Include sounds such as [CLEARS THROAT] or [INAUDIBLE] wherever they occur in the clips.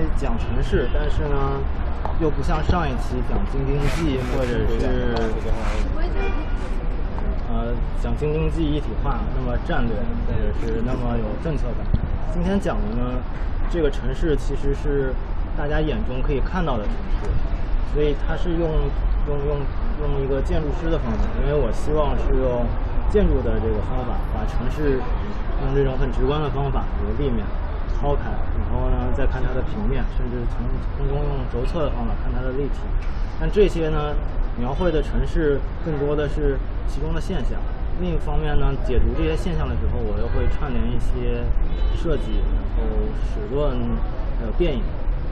为讲城市，但是呢，又不像上一期讲京津冀或者是呃讲京津冀一体化那么战略，或者是那么有政策感。今天讲的呢，这个城市其实是大家眼中可以看到的城市，所以它是用用用用一个建筑师的方法，因为我希望是用建筑的这个方法把城市用这种很直观的方法，由立面抛开，然后呢再看它的平面，甚至从空中用轴测的方法看它的立体。但这些呢，描绘的城市更多的是其中的现象。另一方面呢，解读这些现象的时候，我又会串联一些设计，然后史论，还有电影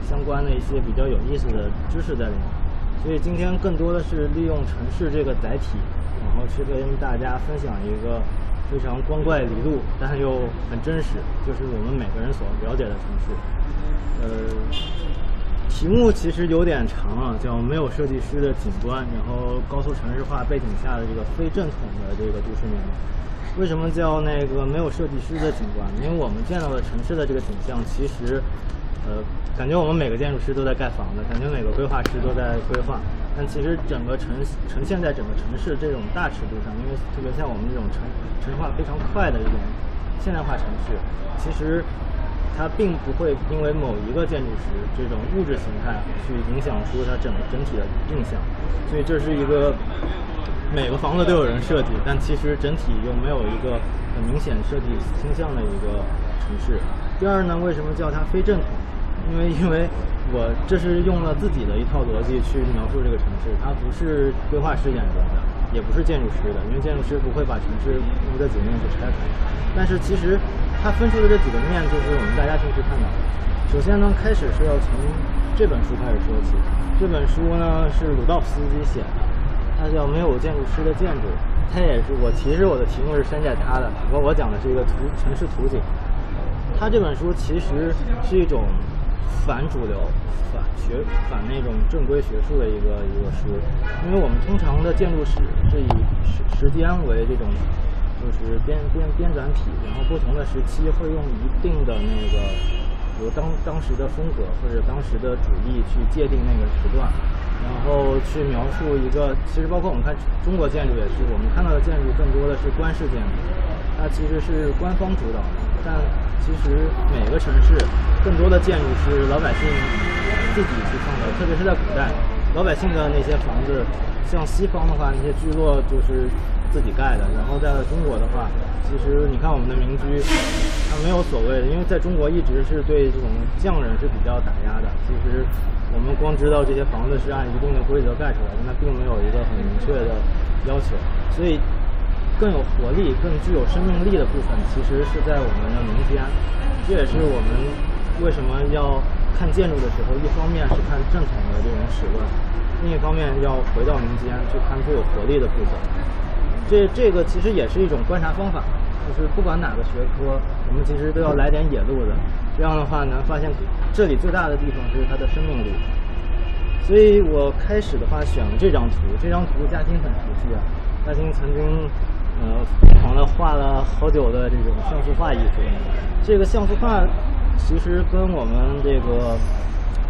相关的一些比较有意思的知识在里面。所以今天更多的是利用城市这个载体，然后去跟大家分享一个非常光怪离路，但又很真实，就是我们每个人所了解的城市。呃。题目其实有点长啊，叫没有设计师的景观，然后高速城市化背景下的这个非正统的这个都市面貌。为什么叫那个没有设计师的景观？因为我们见到的城市的这个景象，其实，呃，感觉我们每个建筑师都在盖房子，感觉每个规划师都在规划，但其实整个城呈现在整个城市这种大尺度上，因为特别像我们这种城城市化非常快的这种现代化城市，其实。它并不会因为某一个建筑师这种物质形态去影响出它整整体的印象，所以这是一个每个房子都有人设计，但其实整体又没有一个很明显设计倾向的一个城市。第二呢，为什么叫它非正统？因为因为我这是用了自己的一套逻辑去描述这个城市，它不是规划师眼中的，也不是建筑师的，因为建筑师不会把城市一个景面去拆开。但是其实。它分出的这几个面，就是我们大家平时看到的。首先呢，开始是要从这本书开始说起。这本书呢是鲁道夫斯基写的，它叫《没有建筑师的建筑》。它也是我其实我的题目是山寨他的，不过我讲的是一个图城市图景。他这本书其实是一种反主流、反学、反那种正规学术的一个一个书，因为我们通常的建筑史是以时时间为这种。就是编编编纂体，然后不同的时期会用一定的那个，比如当当时的风格或者当时的主义去界定那个时段，然后去描述一个。其实包括我们看中国建筑也是，我们看到的建筑更多的是官式建筑，它其实是官方主导的。但其实每个城市更多的建筑是老百姓自己去创造，特别是在古代，老百姓的那些房子，像西方的话，那些聚落就是。自己盖的，然后在中国的话，其实你看我们的民居，它没有所谓的，因为在中国一直是对这种匠人是比较打压的。其实我们光知道这些房子是按一定的规则盖出来的，那并没有一个很明确的要求。所以更有活力、更具有生命力的部分，其实是在我们的民间。这也是我们为什么要看建筑的时候，一方面是看正统的这种史论，另一方面要回到民间去看最有活力的部分。这这个其实也是一种观察方法，就是不管哪个学科，我们其实都要来点野路子，这样的话能发现这里最大的地方就是它的生命力。所以我开始的话选了这张图，这张图嘉欣很熟悉啊，嘉欣曾经呃疯狂的画了好久的这种像素画艺术。这个像素画其实跟我们这个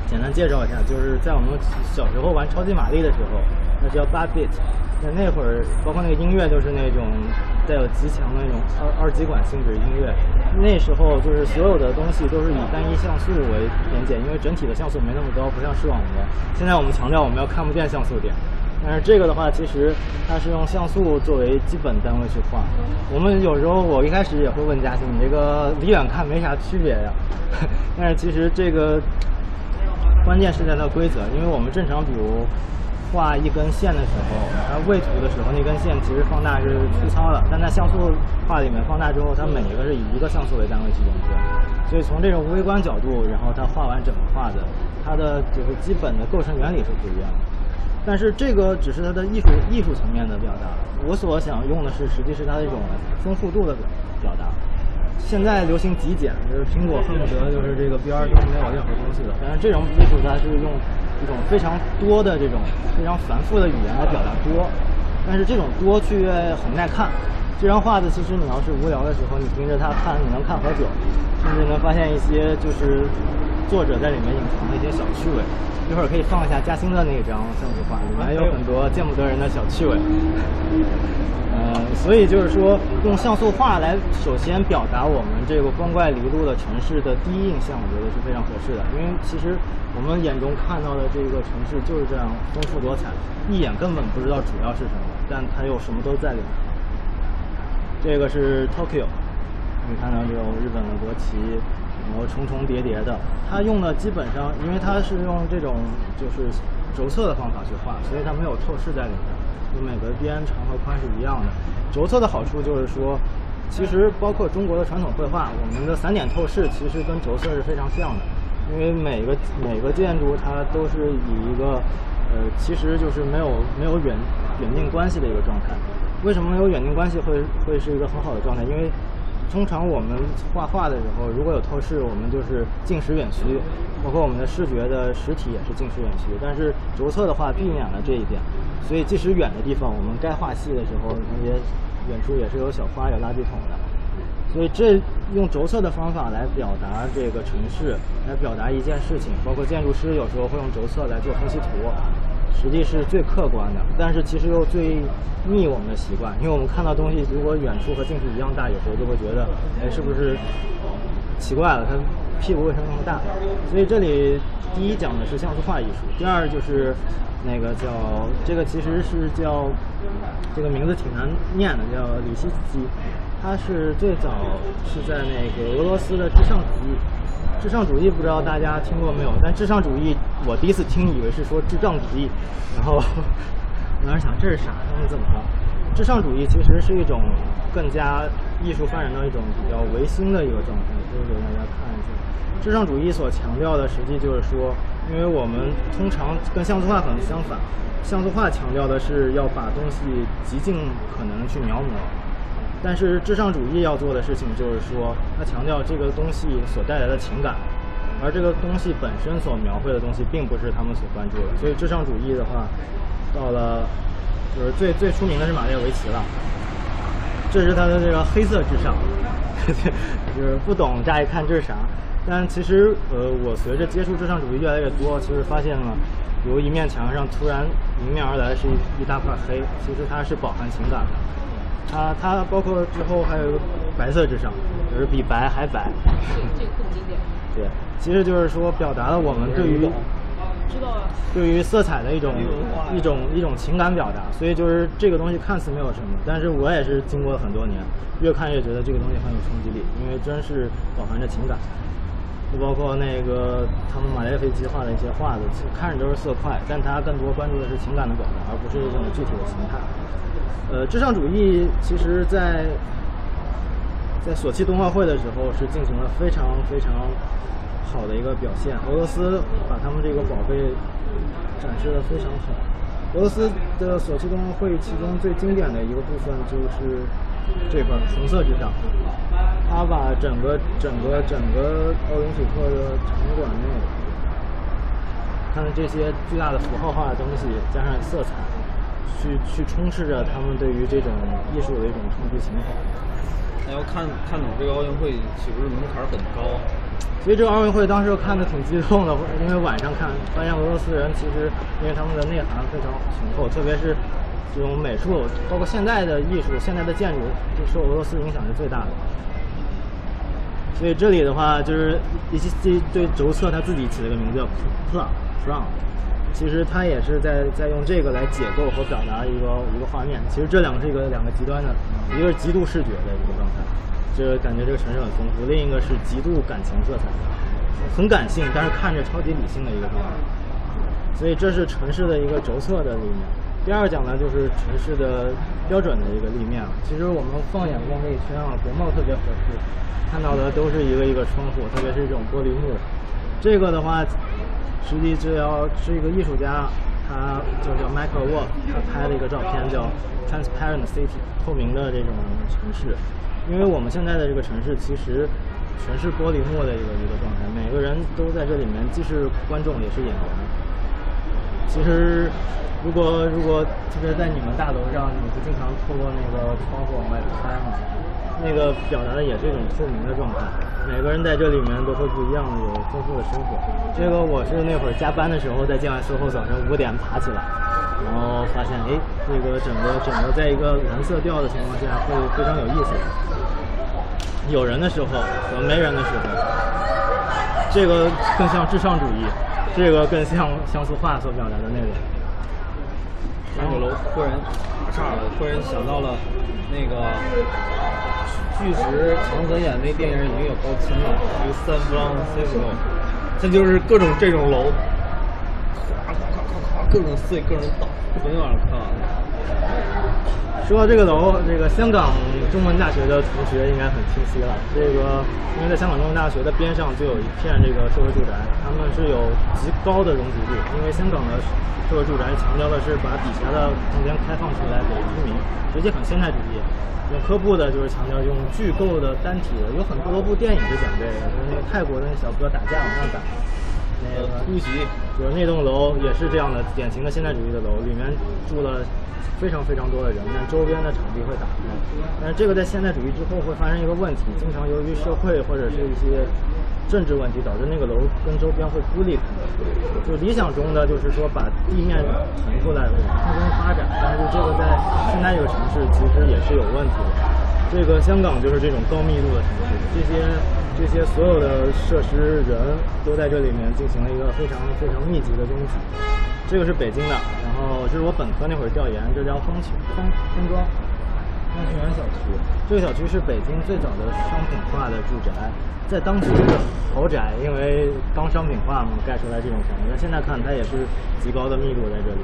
简单介绍一下，就是在我们小时候玩超级玛丽的时候，那叫八 bit。那那会儿，包括那个音乐，就是那种带有极强的那种二二极管性质音乐。那时候就是所有的东西都是以单一像素为边界，因为整体的像素没那么高，不像视网膜。现在我们强调我们要看不见像素点，但是这个的话，其实它是用像素作为基本单位去画。我们有时候我一开始也会问嘉欣，你这个离远看没啥区别呀？[LAUGHS] 但是其实这个关键是在它规则，因为我们正常比如。画一根线的时候，它位图的时候，那根线其实放大是粗糙的，但在像素画里面放大之后，它每一个是以一个像素为单位去演分，所以从这种微观角度，然后它画完整个画的，它的就是基本的构成原理是不一样的。但是这个只是它的艺术艺术层面的表达，我所想用的是实际是它的一种丰富度的表达。现在流行极简，就是苹果恨不得就是这个边儿都没有任何东西了，但是这种艺术它是用。一种非常多的这种非常繁复的语言来表达多，但是这种多却很耐看。这张画子其实你要是无聊的时候，你盯着它看，你能看好久，甚至能发现一些就是作者在里面隐藏的一些小趣味。一会儿可以放一下嘉兴的那张像素画，里面有很多见不得人的小趣味。[LAUGHS] 呃，所以就是说，用像素画来首先表达我们这个光怪离陆的城市的第一印象，我觉得是非常合适的。因为其实我们眼中看到的这个城市就是这样丰富多彩，一眼根本不知道主要是什么，但它又什么都在里面。这个是 Tokyo，可以看到这种日本的国旗。然后重重叠叠的，它用的基本上，因为它是用这种就是轴测的方法去画，所以它没有透视在里面，就每个边长和宽是一样的。轴测的好处就是说，其实包括中国的传统绘画，我们的散点透视其实跟轴测是非常像的，因为每个每个建筑它都是以一个呃，其实就是没有没有远远近关系的一个状态。为什么没有远近关系会会是一个很好的状态？因为通常我们画画的时候，如果有透视，我们就是近实远虚，包括我们的视觉的实体也是近实远虚。但是轴测的话避免了这一点，所以即使远的地方，我们该画细的时候，那些远处也是有小花、有垃圾桶的。所以这用轴测的方法来表达这个城市，来表达一件事情，包括建筑师有时候会用轴测来做分析图。实际是最客观的，但是其实又最逆我们的习惯，因为我们看到东西如果远处和近处一样大，有时候就会觉得，哎，是不是奇怪了？它屁股为什么那么大？所以这里第一讲的是像素画艺术，第二就是那个叫这个其实是叫这个名字挺难念的，叫李希基，它是最早是在那个俄罗斯的至上主义。至上主义不知道大家听过没有？但至上主义我第一次听以为是说智障主义，然后我 [LAUGHS] 当时想这是啥？他们怎么了？至上主义其实是一种更加艺术发展到一种比较唯心的一个状态，可以给大家看一下。至上主义所强调的实际就是说，因为我们通常跟像素画可能相反，像素画强调的是要把东西极尽可能去描摹。但是至上主义要做的事情就是说，他强调这个东西所带来的情感，而这个东西本身所描绘的东西并不是他们所关注的。所以至上主义的话，到了就是最最出名的是马列维奇了，这是他的这个黑色至上，就是不懂乍一看这是啥，但其实呃我随着接触至上主义越来越多，其实发现了，由一面墙上突然迎面而来是一一大块黑，其实它是饱含情感的。它它包括之后还有一个白色之上，就是比白还白。这个更经典。[LAUGHS] 对，其实就是说表达了我们对于知道啊，对于色彩的一种一种一种情感表达。所以就是这个东西看似没有什么，但是我也是经过了很多年，越看越觉得这个东西很有冲击力，因为真是饱含着情感。就包括那个他们马列维奇画的一些画子，看着都是色块，但他更多关注的是情感的表达，而不是这种具体的形态。呃，至上主义其实，在在索契冬奥会的时候是进行了非常非常好的一个表现。俄罗斯把他们这个宝贝展示的非常好。俄罗斯的索契冬奥会其中最经典的一个部分就是这块红色之上，他把整个整个整个奥林匹克的场馆内，看这些巨大的符号化的东西，加上色彩。去去充斥着他们对于这种艺术的一种冲击情怀。那要看看懂这个奥运会，岂不是门槛很高？所以这个奥运会当时看的挺激动的，因为晚上看，发现俄罗斯人其实因为他们的内涵非常雄厚，特别是这种美术，包括现代的艺术、现代的建筑，就受俄罗斯影响是最大的。所以这里的话，就是一些对轴测他自己起了个名字叫 “Plum”。其实他也是在在用这个来解构和表达一个一个画面。其实这两个是一个两个极端的，一个是极度视觉的一个状态，就是感觉这个城市很丰富；另一个是极度感情色彩，很感性，但是看着超级理性的一个状态。所以这是城市的一个轴测的立面。第二讲呢，就是城市的标准的一个立面了。其实我们放眼望这一圈啊，国贸特别合适，看到的都是一个一个窗户，特别是这种玻璃幕。这个的话。实际治疗是一个艺术家，他就叫 Michael Walk，他拍了一个照片叫 Transparent City，透明的这种城市。因为我们现在的这个城市其实全是玻璃幕的一个一个状态，每个人都在这里面，既是观众也是演员。其实，如果如果特别在你们大楼上，你不经常透过那个窗户往外拍吗？那个表达的也是一种透明的状态。每个人在这里面都会不一样有丰富的生活。这个我是那会儿加班的时候在建外 SOHO 早晨五点爬起来，然后发现哎，这个整个整个在一个蓝色调的情况下会非常有意思。有人的时候和没人的时候，这个更像至上主义，这个更像像素画所表达的内容。三角楼突然炸了，突然想到了那个，巨石强森演那电影已经有高清了，有三弗朗西斯科，它就是各种这种楼，咵咵咵咵咵，各种碎，各种倒。昨天晚上看完了。说到这个楼，这个香港中文大学的同学应该很清晰了。这个因为在香港中文大学的边上就有一片这个社会住宅，他们是有极高的容积率。因为香港的社会住宅强调的是把底下的空间开放出来给居民，直接很现代主义。用科布的就是强调用巨构的单体的，有很多部电影是讲这个，就是那个泰国的那小哥打架往上打。那个突袭，就是那栋楼也是这样的典型的现代主义的楼，里面住了非常非常多的人，但周边的场地会打开。但是这个在现代主义之后会发生一个问题，经常由于社会或者是一些政治问题，导致那个楼跟周边会孤立开。就理想中的就是说把地面腾出来，往空中发展，但是这个在现在这个城市其实也是有问题的。这个香港就是这种高密度的城市，这些这些所有的设施人都在这里面进行了一个非常非常密集的拥挤。这个是北京的，然后这是我本科那会儿调研，这叫风情风风庄丰庆园小区。这个小区是北京最早的商品化的住宅，在当时是豪宅，因为刚商品化嘛，盖出来这种房子。但现在看它也是极高的密度在这里，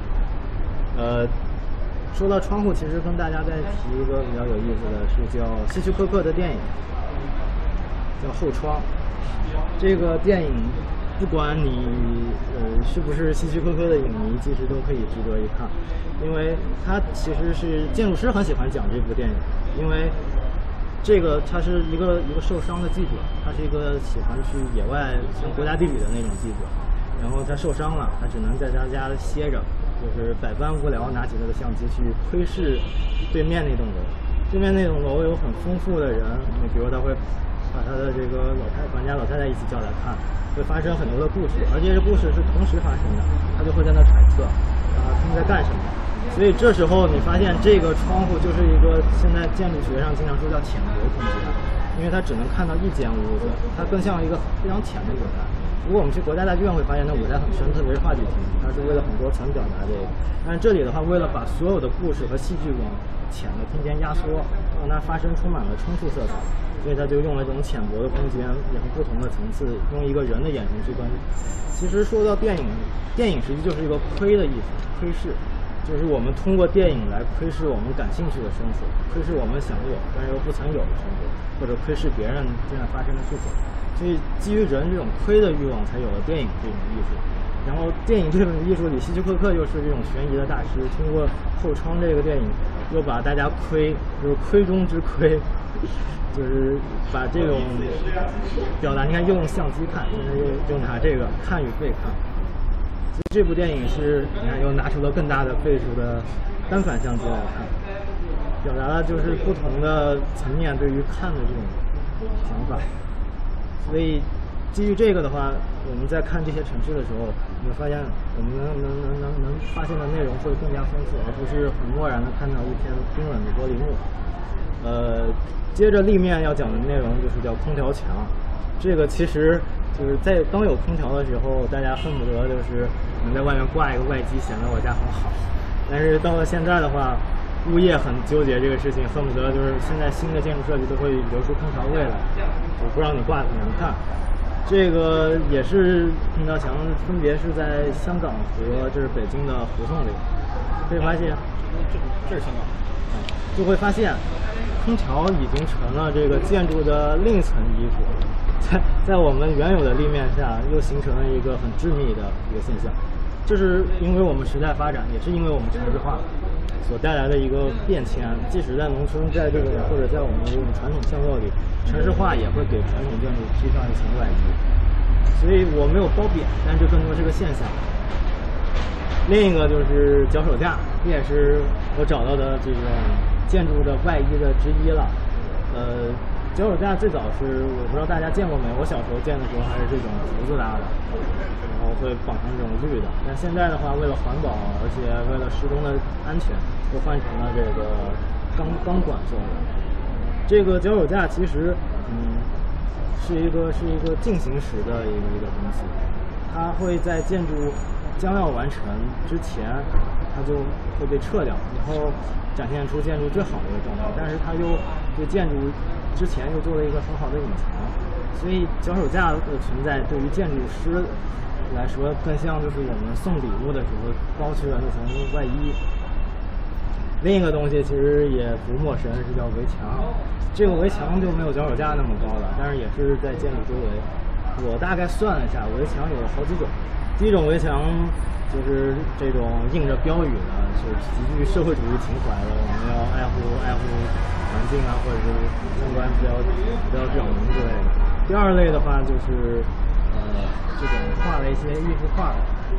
呃。说到窗户，其实跟大家再提一个比较有意思的是叫希区柯克的电影，叫《后窗》。这个电影，不管你呃是不是希区柯克的影迷，其实都可以值得一看，因为他其实是建筑师很喜欢讲这部电影，因为这个他是一个一个受伤的记者，他是一个喜欢去野外像国家地理的那种记者，然后他受伤了，他只能在他家歇着。就是百般无聊，拿起他的相机去窥视对面那栋楼。对面那栋楼有很丰富的人，你比如他会把他的这个老太管家老太太一起叫来看，会发生很多的故事，而且这故事是同时发生的，他就会在那揣测啊他们在干什么。所以这时候你发现这个窗户就是一个现在建筑学上经常说叫浅薄空间，因为它只能看到一间屋子，它更像一个非常浅的舞台。如果我们去国家大剧院会发现，那舞台很深，特别是话剧厅，它是为了很多层表达这个。但是这里的话，为了把所有的故事和戏剧往浅的空间压缩，让它发生充满了冲突色彩，所以他就用了这种浅薄的空间，然后不同的层次，用一个人的眼神去观。其实说到电影，电影实际就是一个窥的意思，窥视，就是我们通过电影来窥视我们感兴趣的生活，窥视我们想有但又不曾有的生活，或者窥视别人正在发生的事情。所以，基于人这种窥的欲望，才有了电影这种艺术。然后，电影这种艺术里，希区柯克又是这种悬疑的大师。通过《后窗》这个电影，又把大家窥，就是窥中之窥，[LAUGHS] 就是把这种表达。你看，用相机看，现在又又拿这个看与被看。所以，这部电影是，你看又拿出了更大的倍数的单反相机来看，表达了就是不同的层面对于看的这种想法。所以，基于这个的话，我们在看这些城市的时候，你会发现我们能能能能能发现的内容会更加丰富，而不是很漠然的看到一片冰冷的玻璃幕。呃，接着立面要讲的内容就是叫空调墙，这个其实就是在刚有空调的时候，大家恨不得就是能在外面挂一个外机，显得我家很好。但是到了现在的话，物业很纠结这个事情，恨不得就是现在新的建筑设计都会留出空调位来，就不让你挂很难看。这个也是空调墙，分别是在香港和就是北京的胡同里，可以发现，这这是香港，就会发现，空调已经成了这个建筑的另一层衣服，在在我们原有的立面下，又形成了一个很致密的一个现象。这是因为我们时代发展，也是因为我们城市化。所带来的一个变迁，即使在农村，在这个或者在我们这种传统巷落里，城市化也会给传统建筑披上一层外衣。所以我没有褒贬，但这更多是个现象。另一个就是脚手架，这也是我找到的这种建筑的外衣的之一了。呃，脚手架最早是我不知道大家见过没，我小时候见的时候还是这种竹子搭的，然后会绑上这种绿的。但现在的话，为了环保，而且为了施工的安全，都换成了这个钢钢管做的。这个脚手架其实，嗯，是一个是一个进行时的一个一个东西，它会在建筑将要完成之前，它就会被撤掉，然后展现出建筑最好的一个状态。但是它又对建筑之前又做了一个很好的隐藏，所以脚手架的存在对于建筑师来说，更像就是我们送礼物的时候包去的层外衣。另一个东西其实也不陌生，是叫围墙。这个围墙就没有脚手架那么高了，但是也是在建筑周围。我大概算了一下，围墙有好几种。第一种围墙就是这种印着标语的，是极具社会主义情怀的，我们要爱护爱护环境啊，或者是相关比较比较表明之类的。第二类的话就是呃这种画了一些艺术画。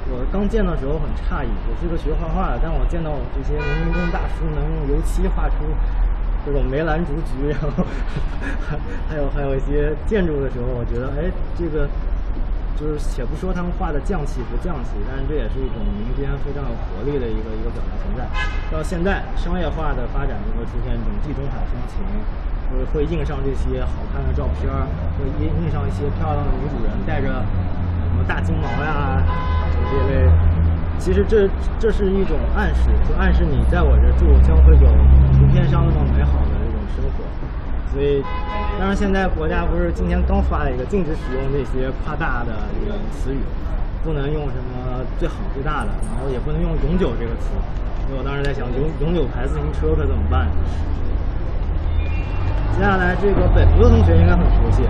我刚见的时候很诧异，我是个学画画的，但我见到这些农民工大叔能用油漆画出这种梅兰竹菊，然后还 [LAUGHS] 还有还有一些建筑的时候，我觉得哎，这个就是且不说他们画的匠气不匠气，但是这也是一种民间非常有活力的一个一个表达存在。到现在商业化的发展就会出现这种地中海风情，会会印上这些好看的照片，会印印上一些漂亮的女主人带着什么大金毛呀。这类，其实这这是一种暗示，就暗示你在我这住将会有图片上那么美好的。所以，当然现在国家不是今天刚发了一个禁止使用这些夸大的这个词语，不能用什么最好最大的，然后也不能用永久这个词。所以我当时在想，永永久牌自行车可怎么办？接下来这个北服的同学应该很熟悉，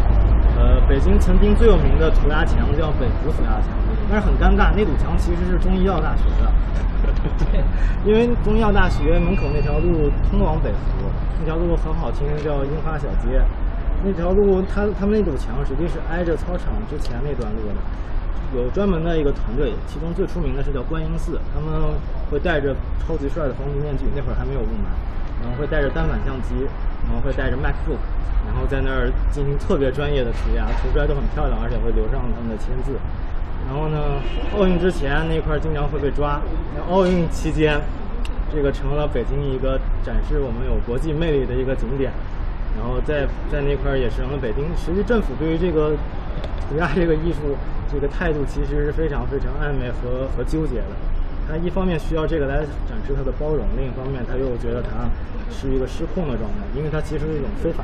呃，北京曾经最有名的涂鸦墙叫北服涂鸦墙。但是很尴尬，那堵墙其实是中医药大学的，对 [LAUGHS] 因为中医药大学门口那条路通往北湖，那条路很好听，叫樱花小街。那条路，它他们那堵墙实际是挨着操场之前那段路的，有专门的一个团队，其中最出名的是叫观音寺，他们会带着超级帅的防毒面具，那会儿还没有雾霾，然后会带着单反相机，然后会带着 MacBook，然后在那儿进行特别专业的涂鸦，涂出来都很漂亮，而且会留上他们的签字。然后呢，奥运之前那块经常会被抓，奥运期间，这个成了北京一个展示我们有国际魅力的一个景点。然后在在那块也成了北京，实际政府对于这个涂鸦这个艺术这个态度其实是非常非常暧昧和和纠结的。他一方面需要这个来展示它的包容，另一方面他又觉得它是一个失控的状态，因为它其实是一种非法。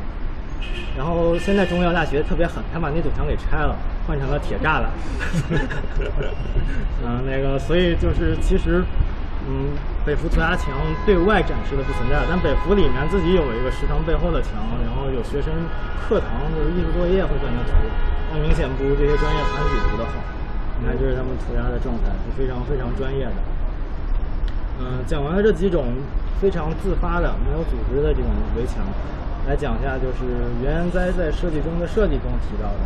然后现在中医药大学特别狠，他把那堵墙给拆了，换成了铁栅栏。[LAUGHS] 嗯，那个，所以就是其实，嗯，北服涂鸦墙对外展示的不存在，但北服里面自己有一个食堂背后的墙，然后有学生课堂就是艺术作业会在那涂，那明显不如这些专业团体涂的好。你看，这是他们涂鸦的状态，是非常非常专业的。嗯，讲完了这几种非常自发的、没有组织的这种围墙。来讲一下，就是原哉在设计中的设计中提到的，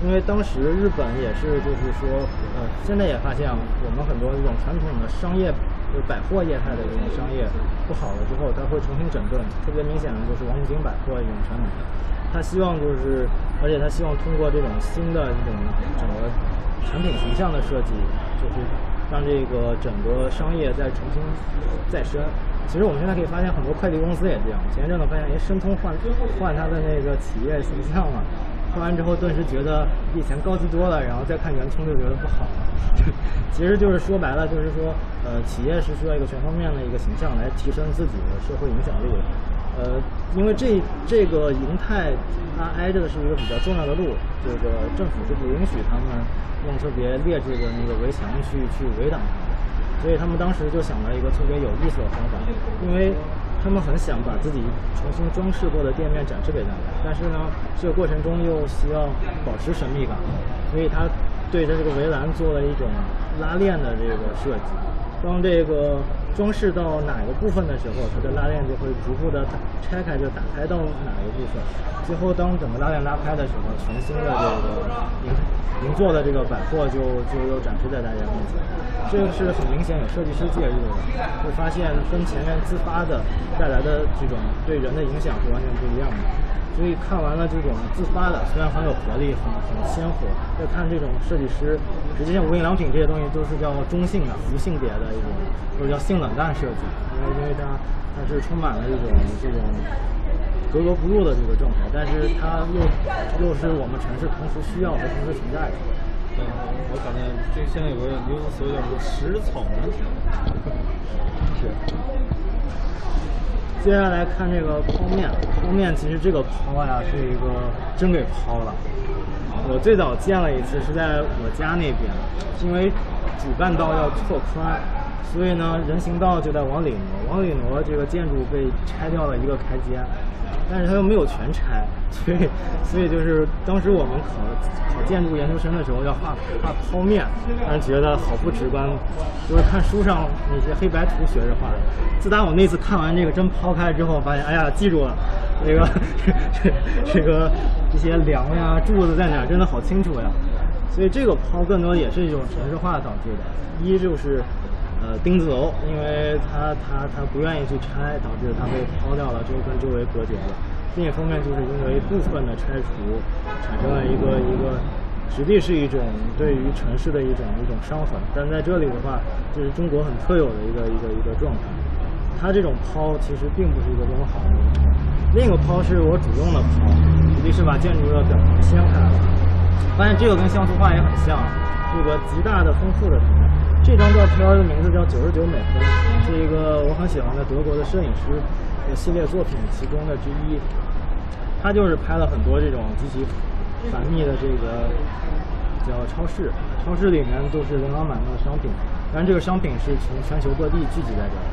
因为当时日本也是，就是说，呃，现在也发现我们很多这种传统的商业，就是百货业态的这种商业不好了之后，它会重新整顿。特别明显的就是王府井百货这种传统，他希望就是，而且他希望通过这种新的这种整个产品形象的设计，就是让这个整个商业再重新再生。其实我们现在可以发现，很多快递公司也这样。前一阵子发现，哎，申通换换它的那个企业形象了，换完之后顿时觉得比以前高级多了，然后再看圆通就觉得不好了。[LAUGHS] 其实就是说白了，就是说，呃，企业是需要一个全方面的一个形象来提升自己的社会影响力。呃，因为这这个银泰它挨着的是一个比较重要的路，这个政府是不允许他们用特别劣质的那个围墙去去围挡它。所以他们当时就想了一个特别有意思的方法，因为他们很想把自己重新装饰过的店面展示给大家，但是呢，这个过程中又需要保持神秘感，所以他对着这个围栏做了一种拉链的这个设计。当这个装饰到哪个部分的时候，它的拉链就会逐步的打拆开，就打开到哪个部分。最后当整个拉链拉开的时候，全新的这个银银座的这个百货就就又展示在大家面前。这个是很明显有设计师介入的，会发现跟前面自发的带来的这种对人的影响是完全不一样的。所以看完了这种自发的，虽然很有活力、很很鲜活，再看这种设计师，实际上无印良品这些东西都是叫中性的、无性别的一种，或者叫性冷淡设计，因为因为它它是充满了一种这种格格不入的这个状态，但是它又又是我们城市同时需要和同时存在的。对，我感觉这现在有个流行词汇叫什么“食草男”，是。接下来看这个泡面，泡面其实这个泡呀是一个真给抛了。我最早见了一次是在我家那边，因为主干道要拓宽，所以呢人行道就在往里挪，往里挪这个建筑被拆掉了一个台阶。但是它又没有全拆，所以所以就是当时我们考考建筑研究生的时候要画画剖面，让人觉得好不直观，就是看书上那些黑白图学着画的。自打我那次看完这个真抛开之后，发现哎呀记住了，这个这这个这些梁呀柱子在哪真的好清楚呀。所以这个抛更多也是一种城市化导致的，一就是。呃，钉子楼，因为它它它不愿意去拆，导致它被抛掉了，就跟周围隔绝了。另一方面，就是因为部分的拆除，产生了一个一个，实际是一种对于城市的一种一种伤痕。但在这里的话，这是中国很特有的一个一个一个状态。它这种抛其实并不是一个多么好的。另一个抛是我主动的抛，实际是把建筑的表层掀开了。发现这个跟像素画也很像，这个极大的丰富的。这张照片的名字叫《九十九美分》，是一个我很喜欢的德国的摄影师的系列作品其中的之一。他就是拍了很多这种极其繁密的这个叫超市，超市里面都是琳琅满目的商品，但这个商品是从全球各地聚集在这儿，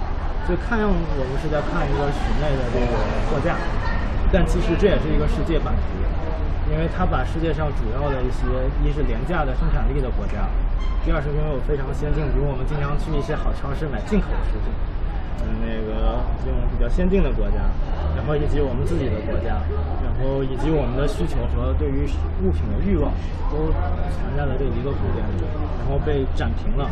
所以看样我们是在看一个室内的这个货架，但其实这也是一个世界版图，因为它把世界上主要的一些一是廉价的生产力的国家。第二是拥有非常先进，比如我们经常去一些好超市买进口食品，嗯，那个用比较先进的国家，然后以及我们自己的国家，然后以及我们的需求和对于物品的欲望，都藏在了这一个空间里，然后被展平了。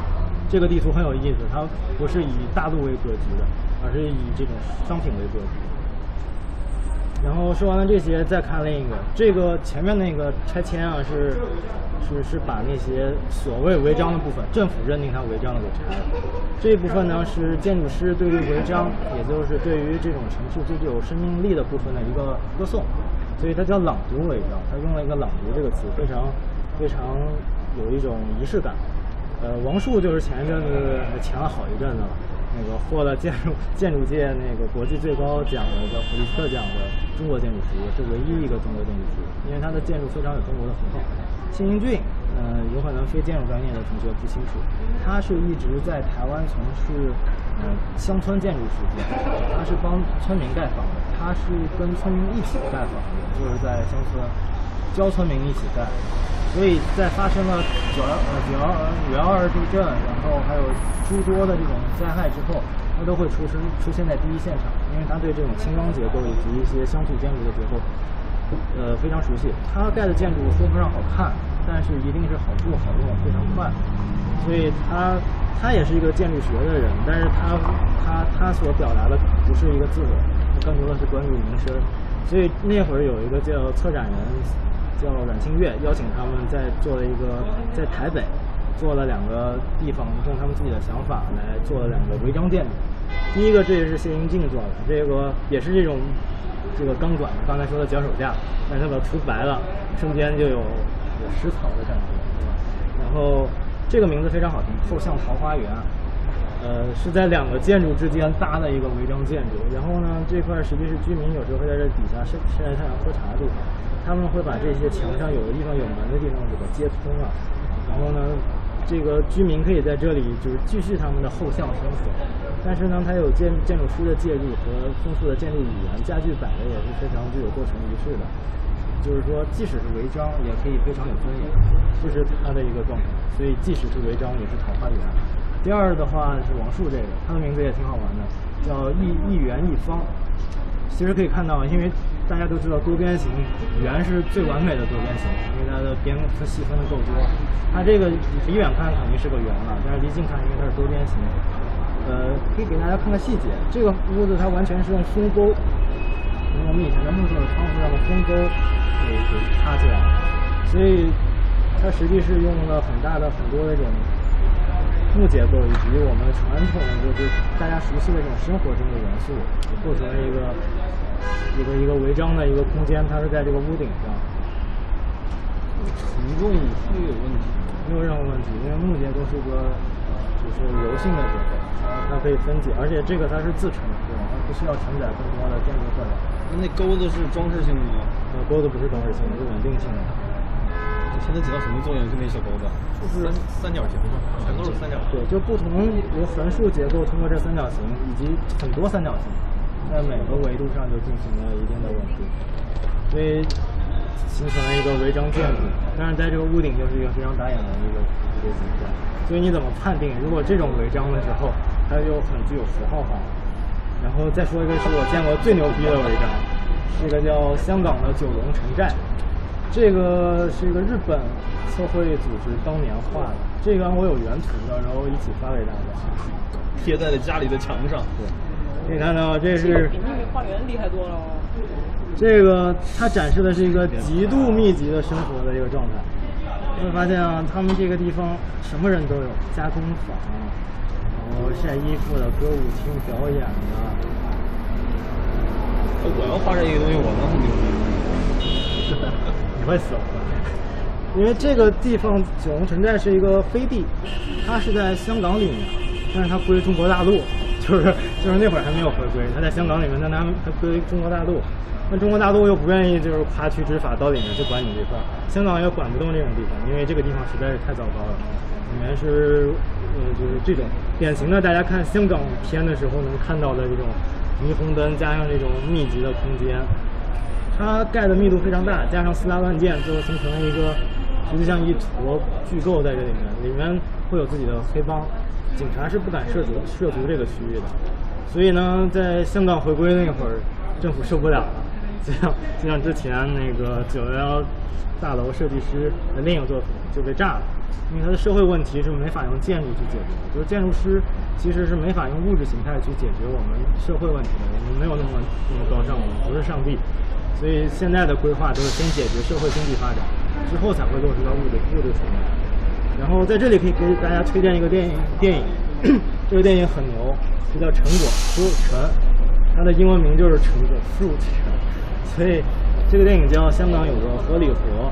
这个地图很有意思，它不是以大陆为格局的，而是以这种商品为格局。然后说完了这些，再看另一个，这个前面那个拆迁啊是。是是把那些所谓违章的部分，政府认定它违章的给拆了。这一部分呢是建筑师对于违章，也就是对于这种城市最具有生命力的部分的一个歌颂，所以它叫朗读违章。他用了一个“朗读”这个词，非常非常有一种仪式感。呃，王树就是前一阵子强了好一阵子了，那个获了建筑建筑界那个国际最高奖的叫普利策奖的中国建筑师，是唯一一个中国建筑师，因为他的建筑非常有中国的符号。谢英俊，嗯，有可能非建筑专业的同学不清楚，他是一直在台湾从事，呃，乡村建筑实践，他是帮村民盖房的，他是跟村民一起盖房的，就是在乡村教村民一起盖，所以在发生了九幺呃九幺五幺二地震，然后还有诸多的这种灾害之后，他都会出生出现在第一现场，因为他对这种轻钢结构以及一些乡土建筑的结构。呃，非常熟悉。他盖的建筑说不上好看，但是一定是好住、好用、非常快。所以他他也是一个建筑学的人，但是他他他所表达的不是一个自我，更多的是关于名声。所以那会儿有一个叫策展人，叫阮清月，邀请他们在做了一个在台北做了两个地方，用他们自己的想法来做了两个违章建筑。第一个，这也是谢英静做的，这个也是这种。这个钢管，刚才说的脚手架，但是它涂白了，瞬间就有有食草的感觉，对吧？然后这个名字非常好听，后巷桃花源，呃，是在两个建筑之间搭的一个违章建筑。然后呢，这块实际是居民有时候会在这底下晒晒太阳、喝茶的地方，他们会把这些墙上有的地方有门的地方给它接通了，然后呢。这个居民可以在这里就是继续他们的后巷生活，但是呢，它有建建筑师的介入和丰富的建筑语言，家具摆的也是非常具有过程仪式的。就是说，即使是违章，也可以非常有尊严，这是它的一个状态。所以，即使是违章，也是桃花源。第二的话是王树这个，它的名字也挺好玩的，叫一一园一方。其实可以看到，因为大家都知道多边形，圆是最完美的多边形，因为它的边它细分的够多。它这个离远看肯定是个圆了，但是离近看，因为它是多边形。呃，可以给大家看看细节，这个屋子它完全是用松钩，我们以前的木头的窗户上的松钩给给插起来的，所以它实际是用了很大的很多那种木结构以及我们传统就是大家熟悉的这种生活中的元素，构成了一个一个一个违章的一个空间，它是在这个屋顶上。承重会有问题。没有任何问题，因为木结构是一个就是柔性的结构，然后它可以分解，而且这个它是自承，对吧？它不需要承载更多的建筑荷载。那那钩子是装饰性的吗？那钩子不是装饰性的，是稳定性的。它能起到什么作用？就那小钩子，就是三三角形嘛，全都是三角形。对，就不同由横竖结构通过这三角形以及很多三角形，在每个维度上就进行了一定的稳定，所以形成了一个违章建筑。但是在这个屋顶就是一个非常打眼的一个一个景观。所以你怎么判定？如果这种违章的时候，它就很具有符号化。然后再说一个是我见过最牛逼的违章，这个叫香港的九龙城寨。这个是一个日本测绘组织当年画的，这个我有原图的，然后一起发给大家。贴在了家里的墙上。对，可以看到这是比秘密花园厉害多了。这个它展示的是一个极度密集的生活的一个状态。会发现啊，他们这个地方什么人都有，加工坊，然后晒衣服的、歌舞厅表演的。我要画这个东西，我能很牛逼。你会死了！因为这个地方九龙城寨是一个飞地，它是在香港里面，但是它归中国大陆，就是就是那会儿还没有回归，他在香港里面，但它它归中国大陆。那中国大陆又不愿意就是跨区执法到里面去管你这块儿，香港也管不动这种地方，因为这个地方实在是太糟糕了。里面是呃就是这种典型的大家看香港片的时候能看到的这种霓虹灯加上这种密集的空间。它盖的密度非常大，加上四大乱箭，最后形成了一个实际上一坨巨构在这里面，里面会有自己的黑帮，警察是不敢涉足涉足这个区域的，所以呢，在香港回归那会儿，政府受不了了，就像就像之前那个九幺幺大楼设计师的另一个作品就被炸了，因为它的社会问题是没法用建筑去解决的，就是建筑师其实是没法用物质形态去解决我们社会问题的，我们没有那么那么高尚，我们不是上帝。所以现在的规划都是先解决社会经济发展，之后才会落实到物质物质层面。然后在这里可以给大家推荐一个电影，电影 [CLEARS THROAT] 这个电影很牛，就叫《成果 Fruit 它的英文名就是成果 Fruit 所以这个电影叫香港有个合理活，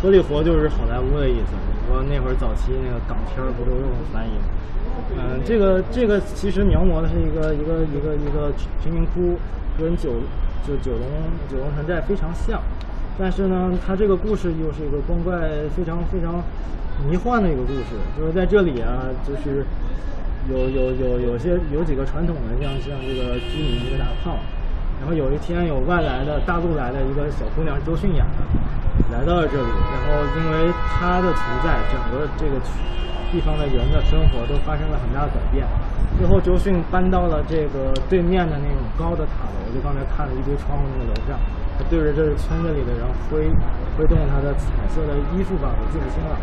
合理活就是好莱坞的意思。我那会儿早期那个港片儿不都用翻译吗？嗯，这个这个其实描摹的是一个一个一个一个贫民窟跟九就九龙九龙城寨非常像，但是呢，它这个故事又是一个光怪非常非常迷幻的一个故事，就是在这里啊，就是有有有有些有几个传统的，像像这个居民一个大胖，然后有一天有外来的大陆来的一个小姑娘周迅演的，来到了这里，然后因为她的存在，整个这个地方的人的生活都发生了很大的改变。最后，周迅搬到了这个对面的那种高的塔楼，就刚才看了一堆窗户那个楼上，他对着这个村子里的人挥挥动他的彩色的衣服吧，我记不清了。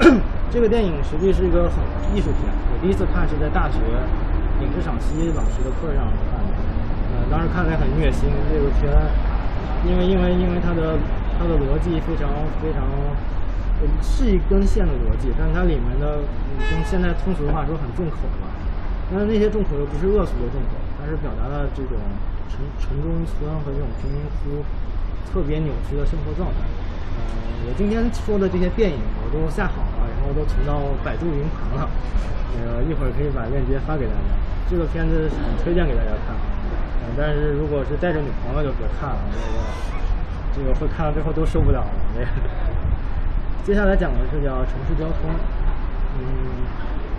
[CLEARS THROAT] 这个电影实际是一个很艺术片，我第一次看是在大学影视赏析老师的课上看的，呃，当时看来很虐心。这个片，因为因为因为它的它的逻辑非常非常。是一根线的逻辑，但它里面的嗯用现在通俗的话说很重口吧。但是那些重口又不是恶俗的重口，它是表达了这种城城中村和这种贫民窟特别扭曲的生活状态。呃，我今天说的这些电影我都下好，都存到百度云盘了。那个一会儿可以把链接发给大家。这个片子很推荐给大家看，嗯、但是如果是带着女朋友就别看了，这个这个会看到最后都受不了了。这个。接下来讲的是叫城市交通，嗯，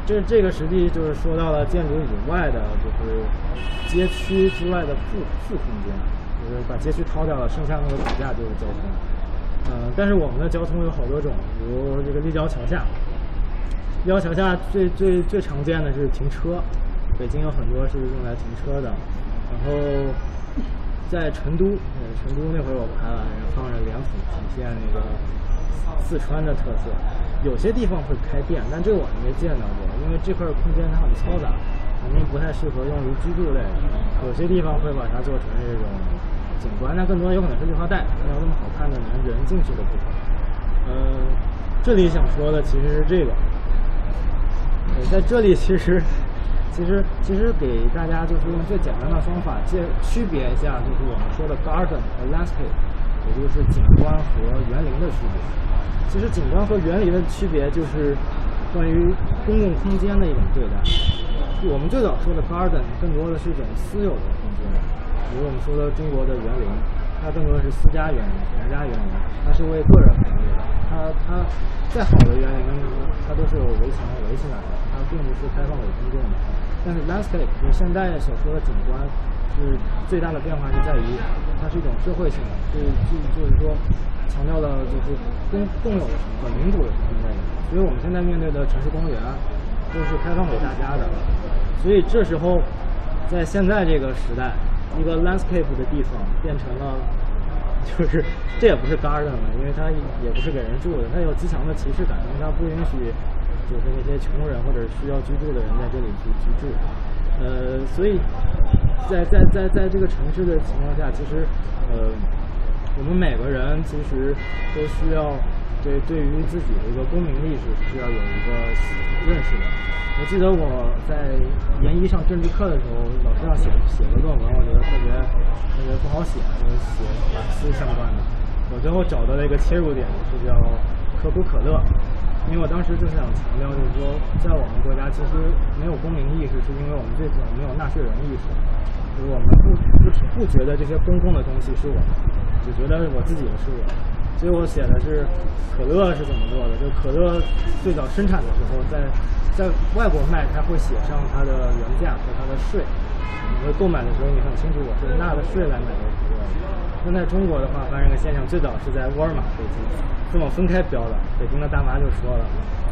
这这个实际就是说到了建筑以外的，就是街区之外的副副空间，就是把街区掏掉了，剩下那个骨架就是交通。呃，但是我们的交通有好多种，比如这个立交桥下，立交桥下最最最常见的是停车，北京有很多是用来停车的。然后在成都，呃，成都那会儿我拍了，然后放着脸谱，体现那个四川的特色。有些地方会开店，但这个我还没见到过，因为这块空间它很嘈杂，肯定不太适合用于居住类的。有些地方会把它做成这种景观，那更多有可能是绿化带，没有那么好看的能人进去的部分。呃，这里想说的其实是这个。呃，在这里其实，其实其实给大家就是用最简单的方法介区别一下，就是我们说的 garden 和 landscape，也就是景观和园林的区别。其实景观和园林的区别就是关于公共空间的一种对待。我们最早说的 garden 更多的是一种私有的空间，比如我们说的中国的园林，它更多的是私家园林、皇家园林，它是为个人服务的。它它再好的园林，它都是有围墙围起来的，它并不是开放给公众的。但是 landscape 就是现代所说的景观，是最大的变化是在于它是一种社会性的，是就就是说强调了就是公共有的成分、民主的成分在里面。所以我们现在面对的城市公园都是开放给大家的，所以这时候在现在这个时代，一个 landscape 的地方变成了。就是这也不是 garden 了，因为它也不是给人住的，它有极强的歧视感，因为它不允许就是那些穷人或者需要居住的人在这里去居住。呃，所以在在在在这个城市的情况下，其实呃，我们每个人其实都需要对对于自己的一个公民意识是要有一个认识的。我记得我在研一上政治课的时候，老师让写写个论文，我觉得特别特别不好写，就是写马克思相关的。我最后找到了一个切入点，是叫可口可乐。因为我当时就是想强调，就是说，在我们国家其实没有公民意识，是因为我们这种没有纳税人意识，就是我们不不不觉得这些公共的东西是我的，只觉得我自己的是我的。所以我写的是可乐是怎么做的，就可乐最早生产的时候，在在外国卖，它会写上它的原价和它的税。你会购买的时候，你很清楚我是纳的税来买的可乐。那在中国的话，发生个现象，最早是在沃尔玛北京这么分开标的。北京的大妈就说了：“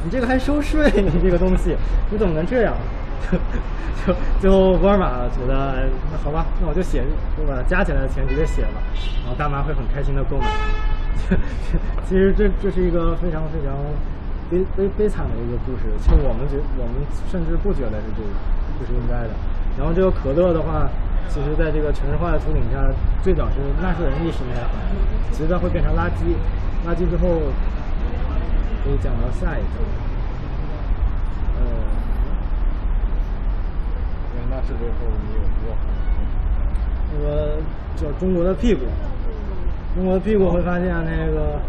你这个还收税？你这个东西，你怎么能这样？”就就最后沃尔玛觉得那好吧，那我就写，就把加起来的钱直接写了，然后大妈会很开心的购买。[LAUGHS] 其实这这是一个非常非常悲悲悲惨的一个故事，其实我们觉我们甚至不觉得是这个，这是应该的。然后这个可乐的话，其实在这个城市化的图景下，最早是纳税人意识那样，其实它会变成垃圾，垃圾之后可以讲到下一个，呃，那是最后你有过那个叫中国的屁股。中国的屁股会发现那个，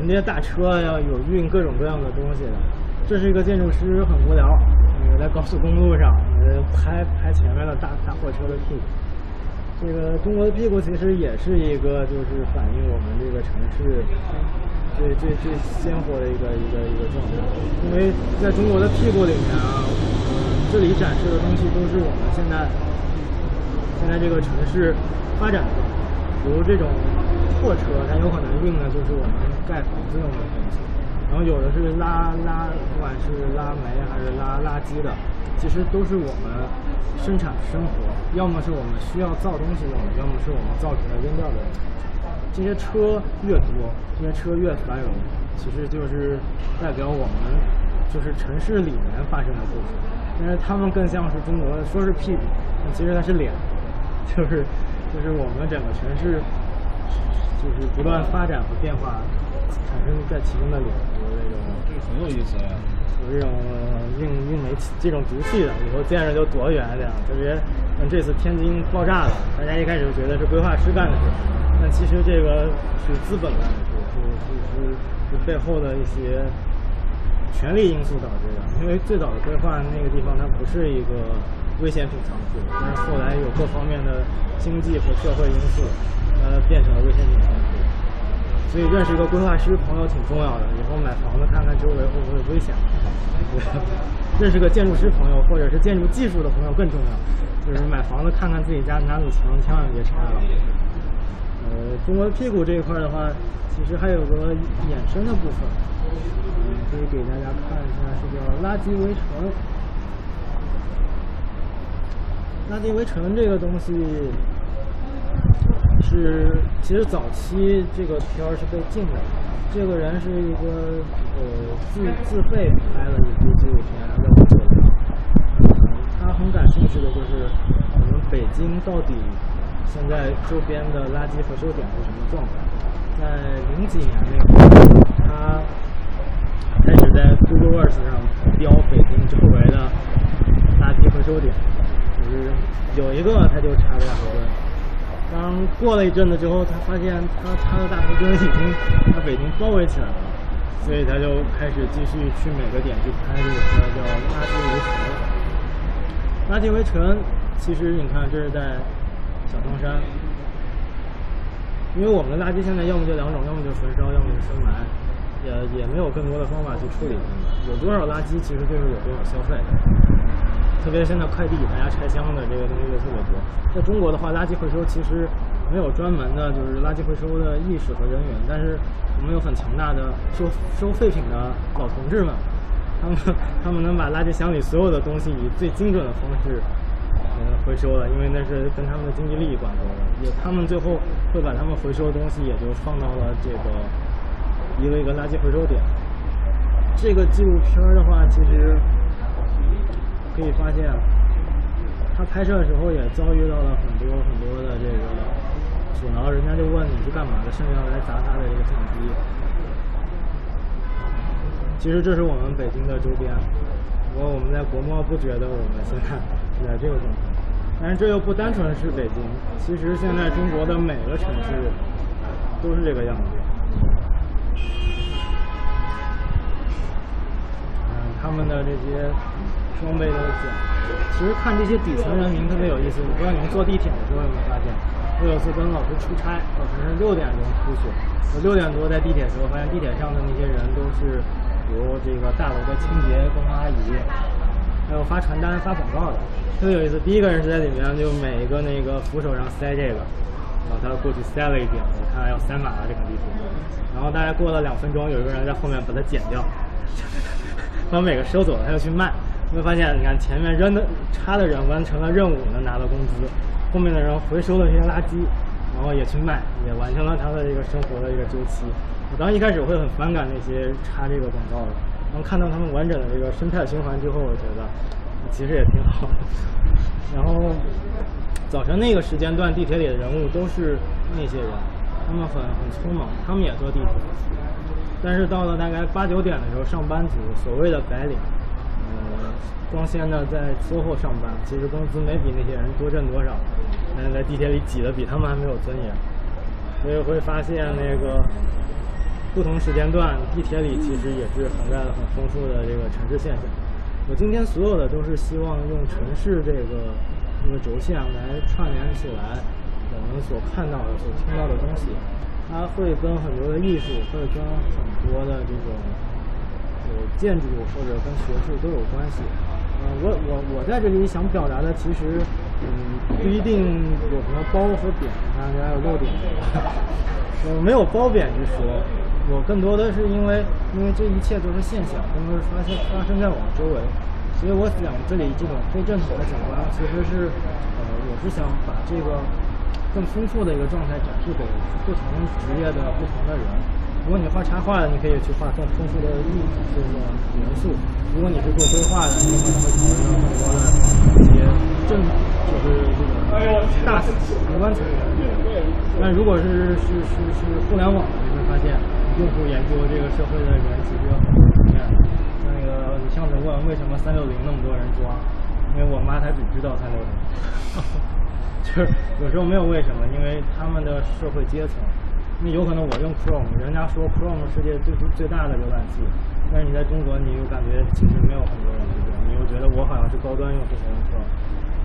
人家大车要有运各种各样的东西的。这是一个建筑师很无聊，呃，在高速公路上，呃，拍拍前面的大大货车的屁股。这个中国的屁股其实也是一个，就是反映我们这个城市最最最鲜活的一个一个一个状态。因为在中国的屁股里面啊，这里展示的东西都是我们现在现在这个城市发展的状态，比如这种。货车它有可能运的就是我们盖房子用的东西，然后有的是拉拉，不管是拉煤还是拉垃圾的，其实都是我们生产生活，要么是我们需要造东西用的，要么是我们造出来扔掉的。这些车越多，这些车越繁荣，其实就是代表我们就是城市里面发生的故事。但是他们更像是中国说是屁股，但其实它是脸，就是就是我们整个城市。就是不断发展和变化，产生在其中的脸，有这种，这个很有意思呀。有这种硬硬煤气这种毒气的，以后见着就躲远点。特别像这次天津爆炸了，大家一开始就觉得是规划师干的事，但其实这个是资本干的事，是是是是背后的一些权力因素导致的。因为最早的规划那个地方它不是一个危险品仓库，但是后来有各方面的经济和社会因素。呃，变成了危险品，所以认识一个规划师朋友挺重要的。以后买房子看看周围会不会危险。认识个建筑师朋友或者是建筑技术的朋友更重要，就是买房子看看自己家哪堵墙，千万别拆了。呃，中国屁股这一块的话，其实还有个衍生的部分，嗯，可以给大家看一下，是叫垃圾围城。垃圾围城这个东西是，其实早期这个片儿是被禁的。这个人是一个呃自自费拍了一部纪录片，叫《者良》。嗯，他很感兴趣的就是我们北京到底现在周边的垃圾回收点是什么状态。在零几年那会，他开始在 Google Earth 上标北京周围的垃圾回收点，就是有一个他就插个大头当过了一阵子之后，他发现他他的大头针已经把北京包围起来了，所以他就开始继续去每个点去拍这个片，叫《垃圾围城》。垃圾围城，其实你看这是在小汤山，因为我们的垃圾现在要么就两种，要么就焚烧，要么就深埋，也也没有更多的方法去处理它们。有多少垃圾，其实就是有多少消费。特别现在快递大家拆箱的这个东西就特别多。在中国的话，垃圾回收其实没有专门的就是垃圾回收的意识和人员，但是我们有很强大的收收废品的老同志们，他们他们能把垃圾箱里所有的东西以最精准的方式呃回收了，因为那是跟他们的经济利益挂钩的。也他们最后会把他们回收的东西也就放到了这个一个一个垃圾回收点。这个纪录片儿的话，其实可以发现，他拍摄的时候也遭遇到了很多很多的这个阻挠，人家就问你是干嘛的，甚至要来砸他的这个相机。其实这是我们北京的周边，不过我们在国贸不觉得我们现在是在这个状态，但是这又不单纯是北京，其实现在中国的每个城市都是这个样子。嗯，他们的这些装备都讲，其实看这些底层人民特别有意思。我不知道你们坐地铁的时候有没有发现，我有次跟老师出差，早晨是六点钟出去，我六点多在地铁的时候，发现地铁上的那些人都是比如这个大楼的清洁工阿姨，还有发传单、发广告的，特别有意思。第一个人是在里面，就每一个那个扶手上塞这个，然后他过去塞了一点，我看要塞满了这个地图。然后大概过了两分钟，有一个人在后面把它剪掉，把每个收走了，他就去卖。你会发现，你看前面扔的插的人完成了任务，能拿到工资；后面的人回收了这些垃圾，然后也去卖，也完成了他的这个生活的一个周期。我当时一开始会很反感那些插这个广告的，然后看到他们完整的这个生态循环之后，我觉得其实也挺好。然后早晨那个时间段，地铁里的人物都是那些人，他们很很匆忙，他们也坐地铁。但是到了大概八九点的时候，上班族所谓的白领，呃，光鲜的在 SOHO 上班，其实工资没比那些人多挣多少，但是在地铁里挤得比他们还没有尊严，所以会发现那个不同时间段，地铁里其实也是涵盖了很丰富的这个城市现象。我今天所有的都是希望用城市这个这个轴线来串联起来我们所看到的、所听到的东西。它会跟很多的艺术，会跟很多的这种呃建筑或者跟学术都有关系。呃，我我我在这里想表达的，其实嗯不一定有什么褒和贬，当然还有漏点。我没有褒贬之说，我更多的是因为因为这一切都是现象，都是发现发生在我们周围，所以我想这里这种非正统的景观，其实是呃我是想把这个。更丰富的一个状态展示给不同职业的不同的人。如果你画插画的，你可以去画更丰富的艺这个元素；如果你是做规划的，你可能会考虑到更多的一些正就是这种大宏观层面的。但如果是是是是互联网的，你会发现用户研究这个社会的人其实有很多层面的。那个你上次问为什么三六零那么多人抓，因为我妈她只知道三六零。[LAUGHS] 就是有时候没有为什么，因为他们的社会阶层，那有可能我用 Chrome，人家说 Chrome 世界最最大的浏览器，但是你在中国，你又感觉其实没有很多人是这样，你又觉得我好像是高端用户才用 Chrome，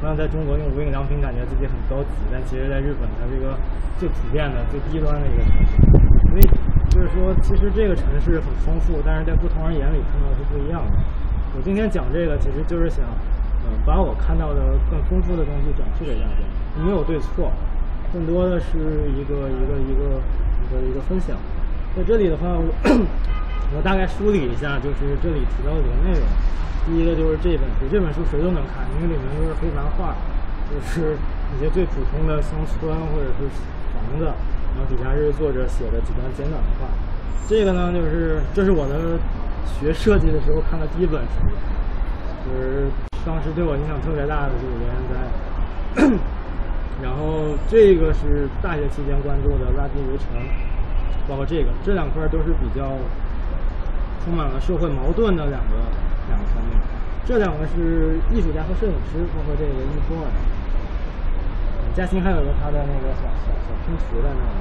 那在中国用无印良品，感觉自己很高级，但其实在日本，它是一个最普遍的、最低端的一个城市。所以就是说，其实这个城市很丰富，但是在不同人眼里看到是不一样的。我今天讲这个，其实就是想。嗯，把我看到的更丰富的东西展示给大家，没有对错，更多的是一个一个一个一个一个分享。在这里的话，我 [CLEARS THROAT] 我大概梳理一下，就是这里提到的几个内容。第一个就是这本书，这本书谁都能看，因为里面都是黑白画，就是一些最普通的乡村或者是房子，然后底下是作者写的几段简短的话。这个呢，就是这是我的学设计的时候看的第一本书，就是当时对我影响特别大的就是连载。然后这个是大学期间关注的《垃圾围城》，包括这个，这两块都是比较充满了社会矛盾的两个两个方面。这两个是艺术家和摄影师，包括这个伊波尔。嘉欣还有个他的那个小小小拼图在那个，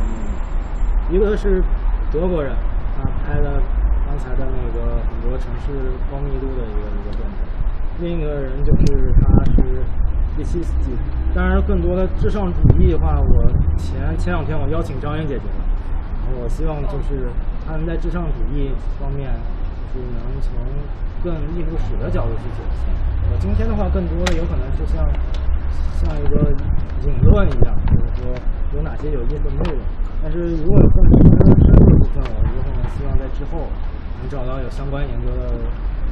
嗯，一个是德国人，他拍的刚才的那个很多城市高密度的一个一个状态。另一个人就是他是第七季，当然更多的至上主义的话，我前前两天我邀请张媛姐姐了，然后我希望就是他们在至上主义方面，就是能从更艺术史的角度去解析。我今天的话，更多的有可能是像像一个引论一样，就是说有哪些有意思的内容。但是如果有更深深入的部分，我有可能希望在之后能找到有相关研究的。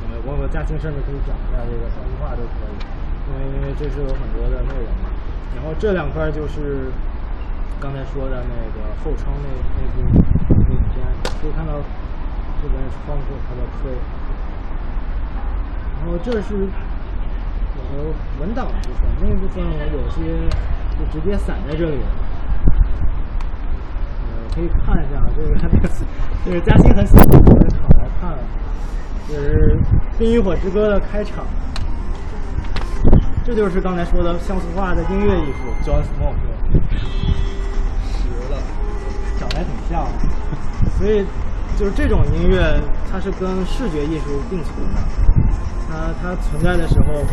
呃，我和嘉兴甚至可以讲一下这个商业化都可以，因为因为这是有很多的内容嘛。然后这两块就是刚才说的那个后窗那那部那影片，可以看到这边窗户它的推。然后这是我的文档部分，那部分我有些就直接散在这里了。呃，可以看一下，这个这个嘉兴很喜欢我就跑来看了。就是《冰与火之歌》的开场，这就是刚才说的像素化的音乐艺术，John Smoke，实了，长得还挺像，所以就是这种音乐，它是跟视觉艺术并存的，它它存在的时候，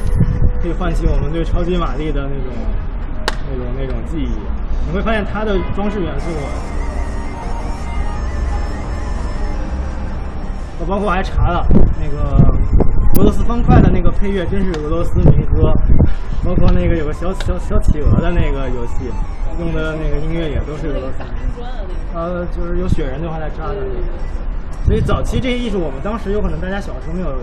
可以唤起我们对超级玛丽的那种那种那种记忆。你会发现它的装饰元素。我包括还查了那个俄罗斯方块的那个配乐，真是俄罗斯民歌。包括那个有个小小小企鹅的那个游戏，用的那个音乐也都是俄罗斯。呃，就是有雪人的话在扎的。所以早期这些艺术，我们当时有可能大家小时候没有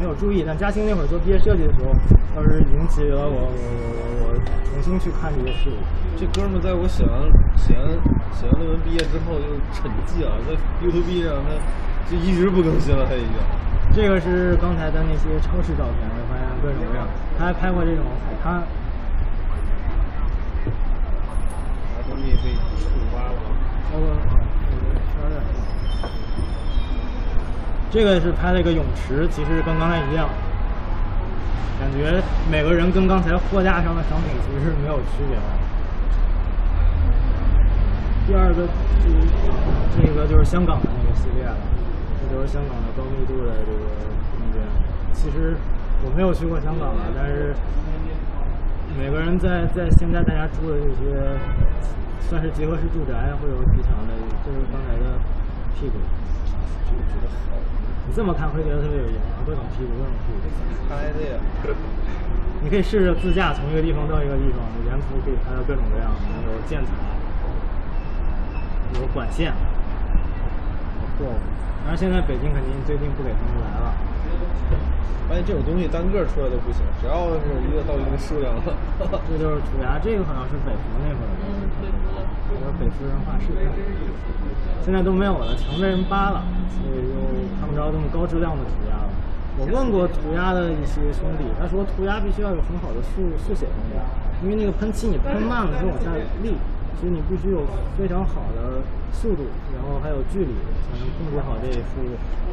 没有注意，但嘉兴那会儿做毕业设计的时候，倒是引起了我我我我我重新去看这些事物。这哥们在我写完写完写完论文毕业之后就沉寂了，在 YouTube 上他。就一直不更新了，他已经。这个是刚才的那些超市照片，我发现各种各样。他还拍过这种海滩。把东西被触发了。这个是拍了一个泳池，其实跟刚才一样。感觉每个人跟刚才货架上的商品其实是没有区别的。第二个，这个就是香港的那个系列了。都是香港的高密度的这个空间。其实我没有去过香港啊，但是每个人在在现在大家住的这些算是结合式住宅，会有极强的，就是刚才的屁股，这个觉得好。你这么看会觉得特别有意思，各种屁股，各种屁股。拍的呀。你可以试着自驾从一个地方到一个地方，沿途可以拍到各种各样的，有建材，有管线，有货物。然后现在北京肯定最近不给他们来了。发现这种东西单个出来都不行，只要是一个到一定数量了。这就是涂鸦，这个好像是北服那会儿的。嗯，北服。还有北服人画室，现在都没有了，墙被人扒了，所以就看不着这么高质量的涂鸦了。我问过涂鸦的一些兄弟，他说涂鸦必须要有很好的速速写能力，因为那个喷漆你喷慢了就往下沥。所以你必须有非常好的速度，然后还有距离，才能控制好这一幅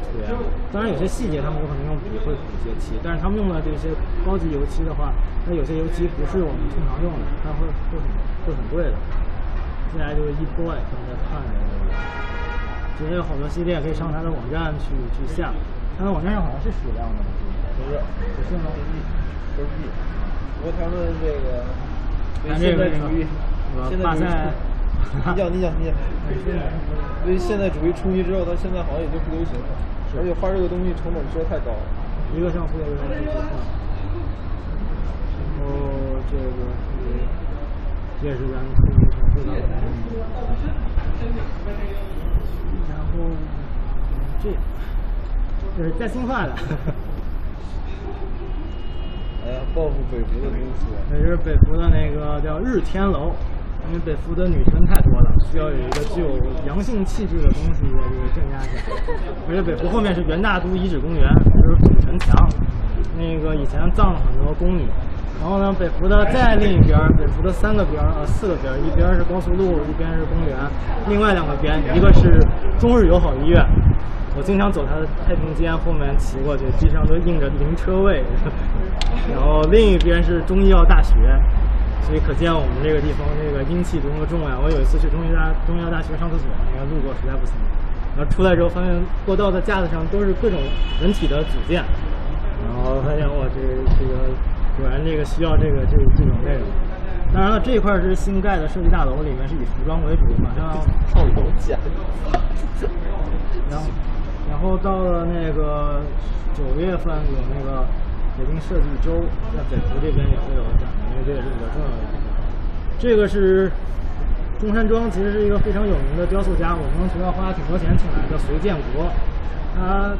涂鸦。当然有些细节他们有可能用笔会补一些漆，但是他们用的这些高级油漆的话，那有些油漆不是我们通常用的，它会会很会很贵的。接下来就是 eBoy 刚才看的那个，其实有好多系列可以上他的网站去去下，他的网站上好像是矢量的，不是不是吗？都是 B，不过他们这个现在属于。现在 [LAUGHS] 你讲你讲你讲，因为现在主义冲击之后，它现在好像已经不流行了，而且画这个东西成本实在太高了。一个像素的一个像素，然后这个是，这也是咱们出名城市的，然后这这是嘉兴话的。哎呀，报复北服的民俗。[LAUGHS] 这是北服的那个叫日天楼，因为北服的女生太多了，需要有一个具有阳性气质的东西在这个镇压下。而且北服后面是元大都遗址公园，就是古城墙，那个以前葬了很多宫女。然后呢，北服的再另一边，北服的三个边呃四个边，一边是高速路，一边是公园，另外两个边，一个是中日友好医院。我经常走它的太平间后面骑过去，地上都印着停车位。[LAUGHS] 然后另一边是中医药大学，所以可见我们这个地方这个阴气多么重呀！我有一次去中医大中医药大学上厕所，那个路过实在不行，然后出来之后发现过道的架子上都是各种人体的组件，然后发现我这这个果然这个需要这个这这种内容。当然了，这一块是新盖的设计大楼，里面是以服装为主，马上上楼架。然后，然后到了那个九月份有那个北京设计周，在北服这边也会有展，因为这也是比较重要的地方。这个是中山装，其实是一个非常有名的雕塑家，我们学校花了挺多钱请来的隋建国，他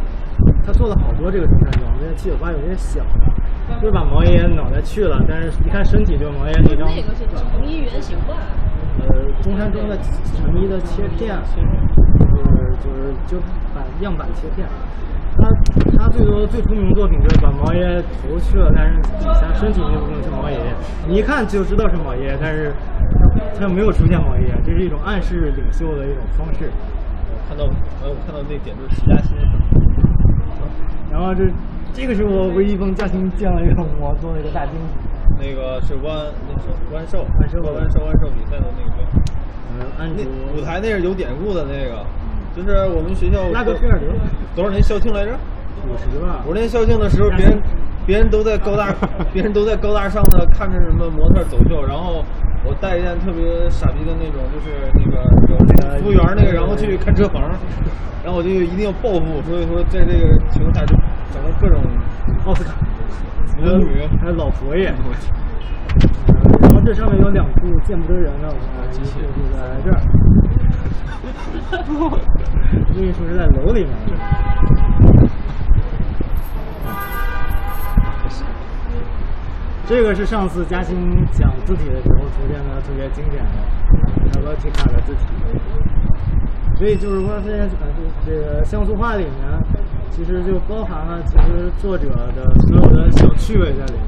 他做了好多这个中山装，这七九八有些小的，就是把毛爷爷脑袋去了，但是一看身体就是毛爷爷那张。那个是成衣原型吧？呃，中山装的成衣的切片，就是就是就把样板切片。他他最多最出名的作品就是把毛爷爷头去了，但是底下身体那部分是毛爷爷，你一看就知道是毛爷爷，但是他又没有出现毛爷爷，这是一种暗示领袖的一种方式。我看到，呃，我看到那点就是齐家新。然后这这个是我唯一帮嘉欣建了一个模做了一个大金子。那个是弯，那是弯寿，弯寿弯寿弯寿比赛的那个。嗯，安那舞台那是有典故的那个，就是我们学校拉格多少年校庆来着？五十吧。五十年校庆的时候，别人 [LAUGHS] 别人都在高大，[LAUGHS] 别人都在高大上的看着什么模特走秀，然后我带一件特别傻逼的那种，就是那个有那个服务员那个，然后去看车房，然后我就一定要报复，所以说在这个情况下就整了各种奥斯卡。魔女，还有老佛爷。然后这上面有两部见不得人的，我机器就在这儿。另一处是在楼里面。这个是上次嘉兴讲字体的时候出现的特别经典的 Helvetica 的字体。所以就是说，现在呃，这个像素画里面，其实就包含了其实作者的所有的小趣味在里面。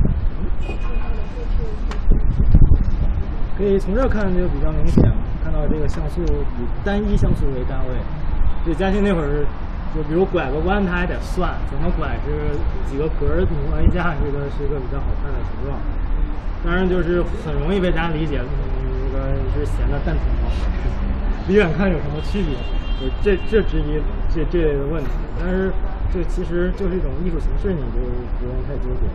可以从这看就比较明显了，这个像素以单一像素为单位。对嘉兴那会儿，就比如拐个弯，它还得算怎么拐是几个格儿磨一下，这个是一个比较好看的形状。当然就是很容易被大家理解，嗯那个是闲的蛋疼吗？离远看有什么区别？这这之一这这类的问题，但是这其实就是一种艺术形式，你就不用太纠结。